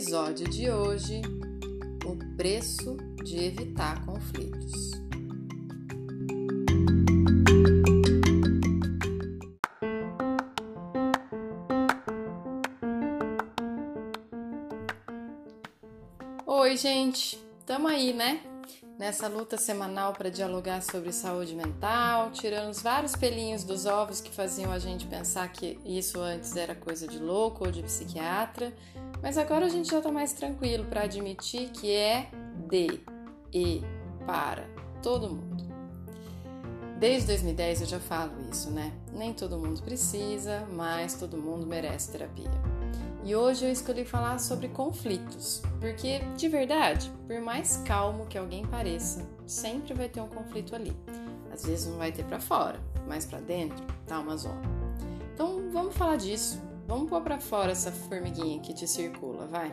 Episódio de hoje: O preço de evitar conflitos. Oi, gente, tamo aí, né? Nessa luta semanal para dialogar sobre saúde mental, tirando os vários pelinhos dos ovos que faziam a gente pensar que isso antes era coisa de louco ou de psiquiatra mas agora a gente já está mais tranquilo para admitir que é de e para todo mundo. Desde 2010 eu já falo isso, né? Nem todo mundo precisa, mas todo mundo merece terapia. E hoje eu escolhi falar sobre conflitos, porque de verdade, por mais calmo que alguém pareça, sempre vai ter um conflito ali. Às vezes não vai ter para fora, mas para dentro tá uma zona. Então vamos falar disso Vamos pôr para fora essa formiguinha que te circula, vai.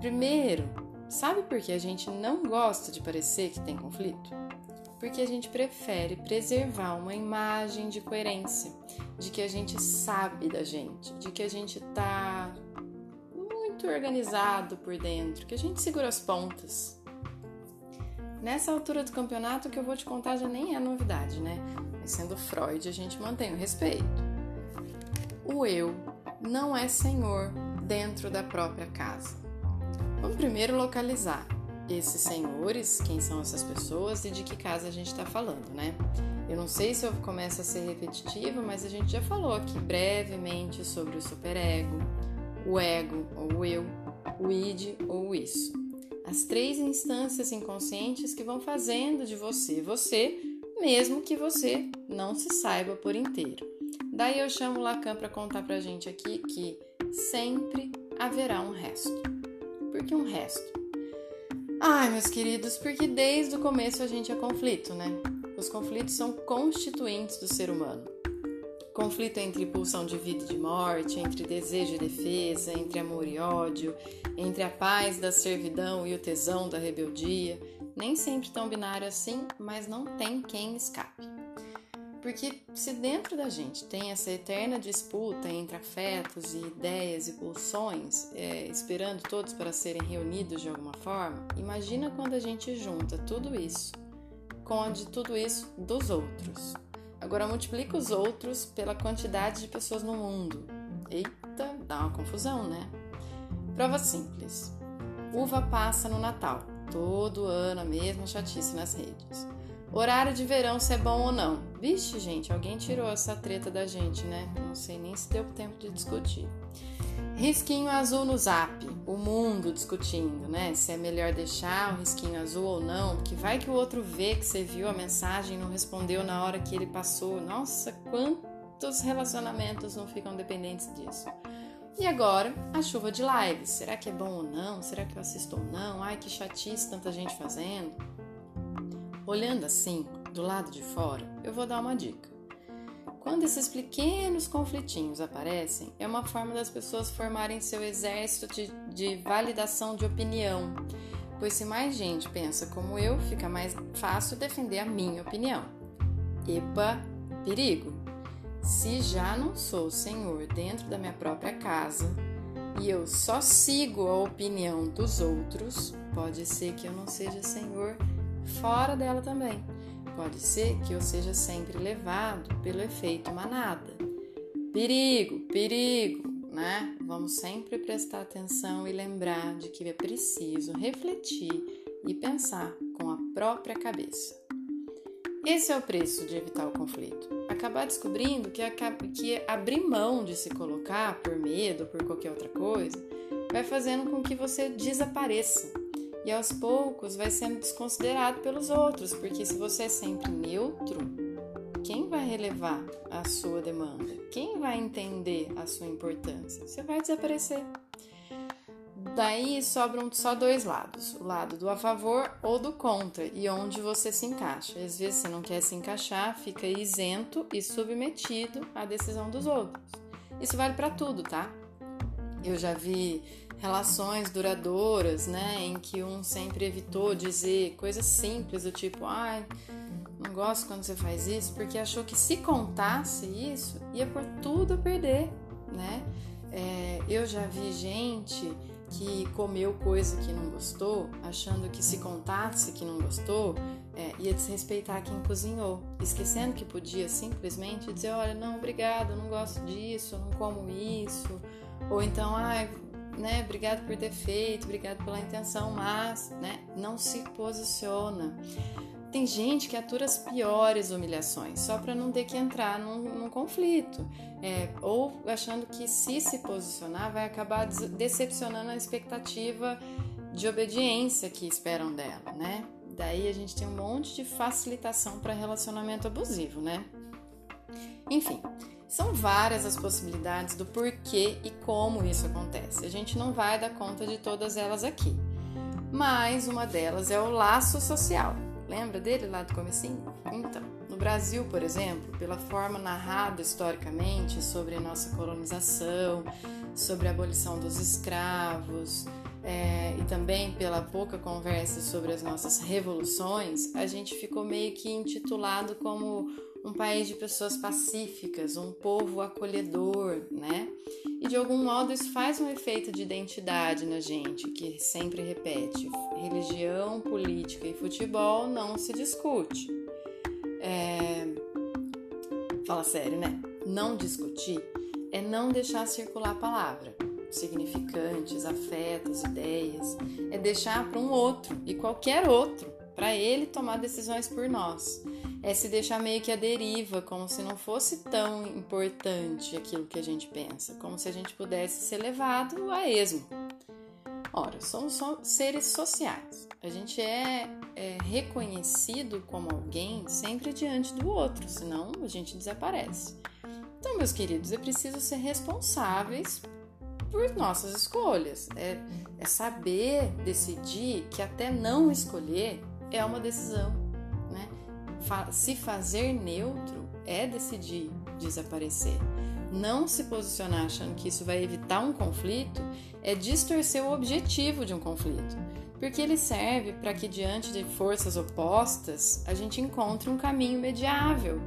Primeiro, sabe por que a gente não gosta de parecer que tem conflito? Porque a gente prefere preservar uma imagem de coerência, de que a gente sabe da gente, de que a gente tá muito organizado por dentro, que a gente segura as pontas. Nessa altura do campeonato, o que eu vou te contar já nem é novidade, né? Mas sendo Freud, a gente mantém o respeito. O eu não é senhor dentro da própria casa. Vamos primeiro localizar esses senhores, quem são essas pessoas e de que casa a gente está falando, né? Eu não sei se eu começo a ser repetitiva, mas a gente já falou aqui brevemente sobre o superego, o ego ou o eu, o id ou o isso. As três instâncias inconscientes que vão fazendo de você você, mesmo que você não se saiba por inteiro. Daí eu chamo Lacan para contar pra gente aqui que sempre haverá um resto. Por que um resto? Ai, meus queridos, porque desde o começo a gente é conflito, né? Os conflitos são constituintes do ser humano. Conflito entre pulsão de vida e de morte, entre desejo e defesa, entre amor e ódio, entre a paz da servidão e o tesão da rebeldia. Nem sempre tão binário assim, mas não tem quem escape. Porque se dentro da gente tem essa eterna disputa entre afetos e ideias e pulsões, é, esperando todos para serem reunidos de alguma forma, imagina quando a gente junta tudo isso com a de tudo isso dos outros. Agora multiplica os outros pela quantidade de pessoas no mundo. Eita, dá uma confusão, né? Prova simples. Uva passa no Natal. Todo ano a mesma chatice nas redes. Horário de verão, se é bom ou não. Vixe, gente, alguém tirou essa treta da gente, né? Não sei nem se deu tempo de discutir. Risquinho azul no zap, o mundo discutindo, né? Se é melhor deixar o risquinho azul ou não, porque vai que o outro vê que você viu a mensagem e não respondeu na hora que ele passou. Nossa, quantos relacionamentos não ficam dependentes disso? E agora, a chuva de lives. Será que é bom ou não? Será que eu assisto ou não? Ai, que chatice tanta gente fazendo. Olhando assim, do lado de fora, eu vou dar uma dica. Quando esses pequenos conflitinhos aparecem, é uma forma das pessoas formarem seu exército de, de validação de opinião. Pois se mais gente pensa como eu, fica mais fácil defender a minha opinião. Epa, perigo! Se já não sou senhor dentro da minha própria casa e eu só sigo a opinião dos outros, pode ser que eu não seja senhor fora dela também. Pode ser que eu seja sempre levado pelo efeito manada. Perigo, perigo, né? Vamos sempre prestar atenção e lembrar de que é preciso refletir e pensar com a própria cabeça. Esse é o preço de evitar o conflito. Acabar descobrindo que, que abrir mão de se colocar por medo ou por qualquer outra coisa vai fazendo com que você desapareça e aos poucos vai sendo desconsiderado pelos outros, porque se você é sempre neutro, quem vai relevar a sua demanda? Quem vai entender a sua importância? Você vai desaparecer. Daí sobram só dois lados: o lado do a favor ou do contra, e onde você se encaixa. Às vezes você não quer se encaixar, fica isento e submetido à decisão dos outros. Isso vale para tudo, tá? Eu já vi relações duradouras, né, em que um sempre evitou dizer coisas simples do tipo, ai, não gosto quando você faz isso, porque achou que se contasse isso ia por tudo a perder, né? É, eu já vi gente que comeu coisa que não gostou, achando que se contasse que não gostou, é, ia desrespeitar quem cozinhou, esquecendo que podia simplesmente dizer: olha, não, obrigado, não gosto disso, não como isso, ou então, ai, né, obrigado por ter feito, obrigado pela intenção, mas, né, não se posiciona. Tem gente que atura as piores humilhações só para não ter que entrar num, num conflito, é, ou achando que se se posicionar vai acabar decepcionando a expectativa de obediência que esperam dela, né? Daí a gente tem um monte de facilitação para relacionamento abusivo, né? Enfim, são várias as possibilidades do porquê e como isso acontece. A gente não vai dar conta de todas elas aqui. Mas uma delas é o laço social. Lembra dele lá do comecinho? Então, no Brasil, por exemplo, pela forma narrada historicamente sobre nossa colonização, sobre a abolição dos escravos, é, e também pela pouca conversa sobre as nossas revoluções, a gente ficou meio que intitulado como um país de pessoas pacíficas, um povo acolhedor, né? E de algum modo isso faz um efeito de identidade na gente, que sempre repete: religião, política e futebol não se discute. É... Fala sério, né? Não discutir é não deixar circular a palavra, significantes, afetos, ideias, é deixar para um outro e qualquer outro, para ele tomar decisões por nós é se deixar meio que a deriva, como se não fosse tão importante aquilo que a gente pensa, como se a gente pudesse ser levado a esmo. Ora, somos seres sociais. A gente é, é reconhecido como alguém sempre diante do outro, senão a gente desaparece. Então, meus queridos, é preciso ser responsáveis por nossas escolhas. É, é saber decidir que até não escolher é uma decisão se fazer neutro é decidir desaparecer. Não se posicionar achando que isso vai evitar um conflito é distorcer o objetivo de um conflito, porque ele serve para que, diante de forças opostas, a gente encontre um caminho mediável.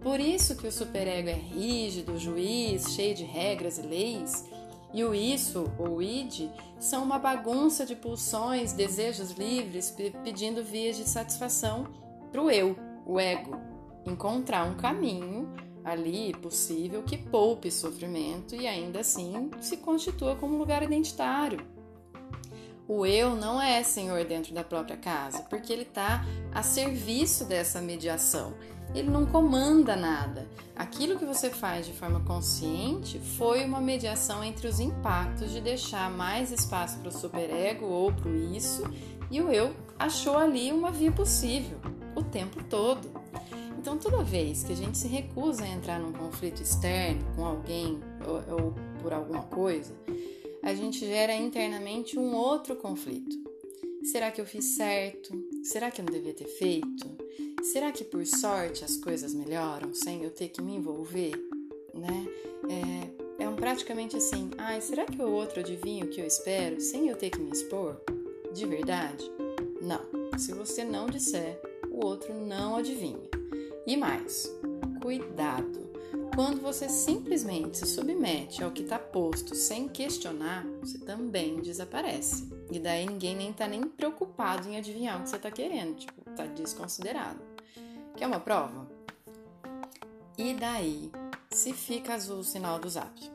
Por isso que o superego é rígido, juiz, cheio de regras e leis, e o isso ou id são uma bagunça de pulsões, desejos livres pedindo vias de satisfação para o eu o ego, encontrar um caminho ali possível que poupe sofrimento e ainda assim se constitua como lugar identitário. O eu não é senhor dentro da própria casa, porque ele está a serviço dessa mediação. Ele não comanda nada. Aquilo que você faz de forma consciente foi uma mediação entre os impactos de deixar mais espaço para o superego ou para o isso, e o eu achou ali uma via possível tempo todo. Então, toda vez que a gente se recusa a entrar num conflito externo com alguém ou, ou por alguma coisa, a gente gera internamente um outro conflito. Será que eu fiz certo? Será que eu não devia ter feito? Será que por sorte as coisas melhoram sem eu ter que me envolver? Né? É, é um praticamente assim, ai, será que o outro adivinha o que eu espero sem eu ter que me expor? De verdade? Não. Se você não disser, o outro não adivinha. E mais, cuidado! Quando você simplesmente se submete ao que está posto sem questionar, você também desaparece. E daí ninguém nem está nem preocupado em adivinhar o que você está querendo, tipo, está desconsiderado. Quer uma prova? E daí, se fica azul o sinal do zap?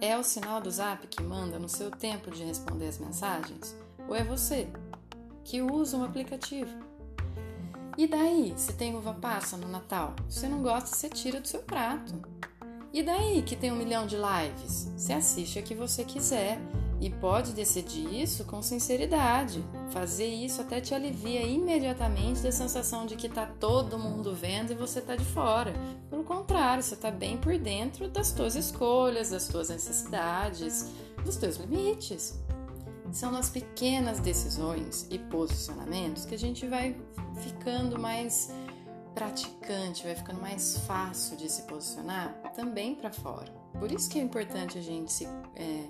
É o sinal do zap que manda no seu tempo de responder as mensagens? Ou é você que usa um aplicativo? E daí, se tem uva passa no Natal? Você não gosta, você tira do seu prato. E daí que tem um milhão de lives? Você assiste a que você quiser E pode decidir isso com sinceridade. Fazer isso até te alivia imediatamente da sensação de que tá todo mundo vendo e você tá de fora. Pelo contrário, você tá bem por dentro das tuas escolhas, das tuas necessidades, dos teus limites. São nas pequenas decisões e posicionamentos que a gente vai ficando mais praticante, vai ficando mais fácil de se posicionar também para fora. Por isso que é importante a gente se é,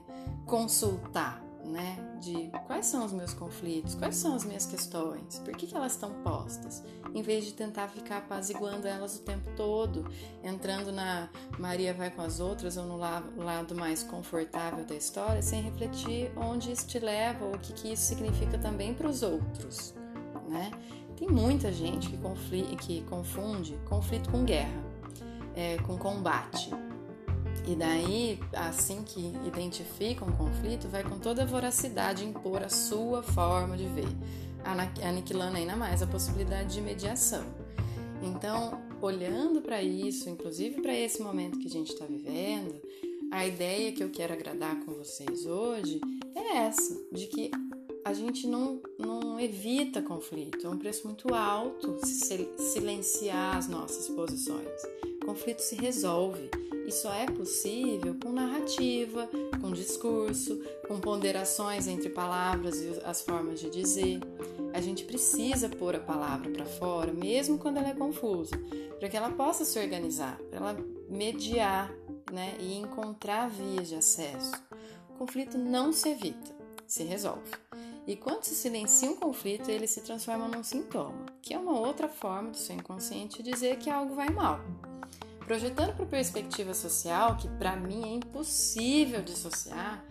consultar, né? De quais são os meus conflitos, quais são as minhas questões, por que, que elas estão postas, em vez de tentar ficar apaziguando elas o tempo todo, entrando na Maria vai com as outras ou no lado mais confortável da história, sem refletir onde isso te leva ou o que, que isso significa também para os outros, né? Tem muita gente que, que confunde conflito com guerra, é, com combate. E daí, assim que identifica um conflito, vai com toda a voracidade impor a sua forma de ver, aniquilando ainda mais a possibilidade de mediação. Então, olhando para isso, inclusive para esse momento que a gente está vivendo, a ideia que eu quero agradar com vocês hoje é essa, de que a gente não, não evita conflito, é um preço muito alto silenciar as nossas posições. Conflito se resolve e só é possível com narrativa, com discurso, com ponderações entre palavras e as formas de dizer. A gente precisa pôr a palavra para fora, mesmo quando ela é confusa, para que ela possa se organizar, para ela mediar né, e encontrar vias de acesso. O conflito não se evita, se resolve. E quando se silencia um conflito, ele se transforma num sintoma, que é uma outra forma do seu inconsciente dizer que algo vai mal. Projetando para perspectiva social, que para mim é impossível dissociar,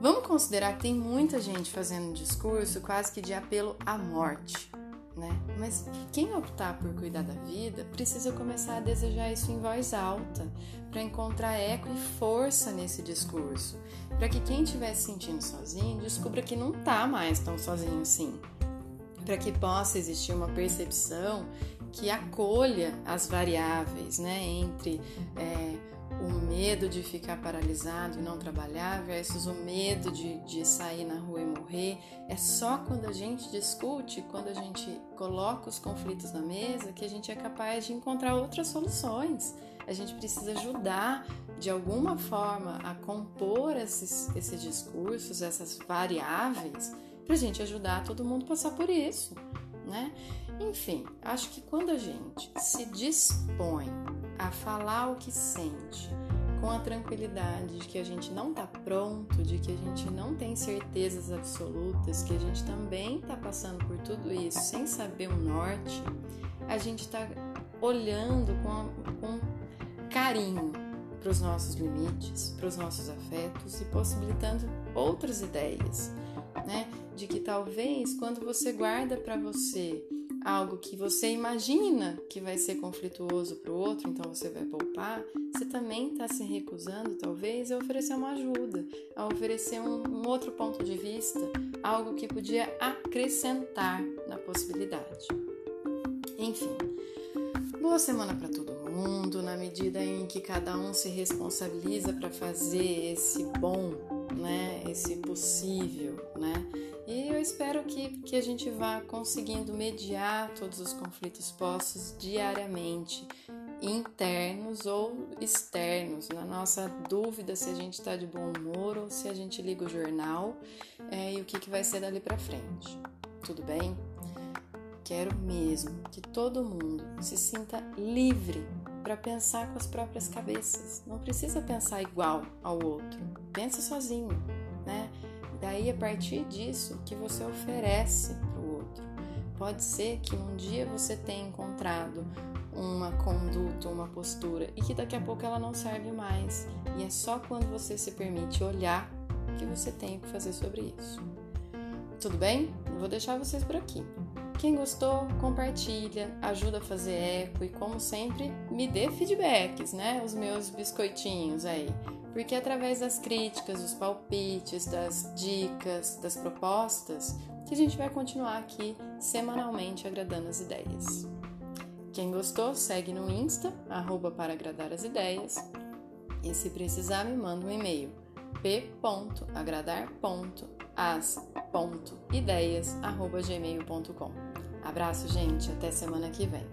vamos considerar que tem muita gente fazendo um discurso quase que de apelo à morte, né? Mas quem optar por cuidar da vida precisa começar a desejar isso em voz alta, para encontrar eco e força nesse discurso, para que quem estiver se sentindo sozinho descubra que não está mais tão sozinho assim, para que possa existir uma percepção que acolha as variáveis, né, entre é, o medo de ficar paralisado e não trabalhar versus o medo de, de sair na rua e morrer. É só quando a gente discute, quando a gente coloca os conflitos na mesa, que a gente é capaz de encontrar outras soluções. A gente precisa ajudar de alguma forma a compor esses, esses discursos, essas variáveis, para a gente ajudar todo mundo a passar por isso, né? Enfim, acho que quando a gente se dispõe a falar o que sente, com a tranquilidade de que a gente não está pronto, de que a gente não tem certezas absolutas, que a gente também está passando por tudo isso sem saber o norte, a gente está olhando com, com carinho para os nossos limites, para os nossos afetos e possibilitando outras ideias, né? De que talvez quando você guarda para você algo que você imagina que vai ser conflituoso para o outro, então você vai poupar, você também está se recusando, talvez, a oferecer uma ajuda, a oferecer um, um outro ponto de vista, algo que podia acrescentar na possibilidade. Enfim, boa semana para todo mundo, na medida em que cada um se responsabiliza para fazer esse bom, né, esse possível, né? E eu espero que, que a gente vá conseguindo mediar todos os conflitos postos diariamente, internos ou externos, na nossa dúvida se a gente está de bom humor ou se a gente liga o jornal é, e o que, que vai ser dali para frente. Tudo bem? Quero mesmo que todo mundo se sinta livre para pensar com as próprias cabeças. Não precisa pensar igual ao outro. Pensa sozinho, né? Daí, a partir disso, que você oferece para o outro. Pode ser que um dia você tenha encontrado uma conduta, uma postura e que daqui a pouco ela não serve mais. E é só quando você se permite olhar que você tem que fazer sobre isso. Tudo bem? Vou deixar vocês por aqui. Quem gostou, compartilha, ajuda a fazer eco e, como sempre, me dê feedbacks, né? Os meus biscoitinhos aí porque através das críticas, dos palpites, das dicas, das propostas, que a gente vai continuar aqui semanalmente agradando as ideias. Quem gostou, segue no Insta, arroba para agradar as ideias. E se precisar, me manda um e-mail, p.agradar.as.ideias.gmail.com. Abraço, gente. Até semana que vem.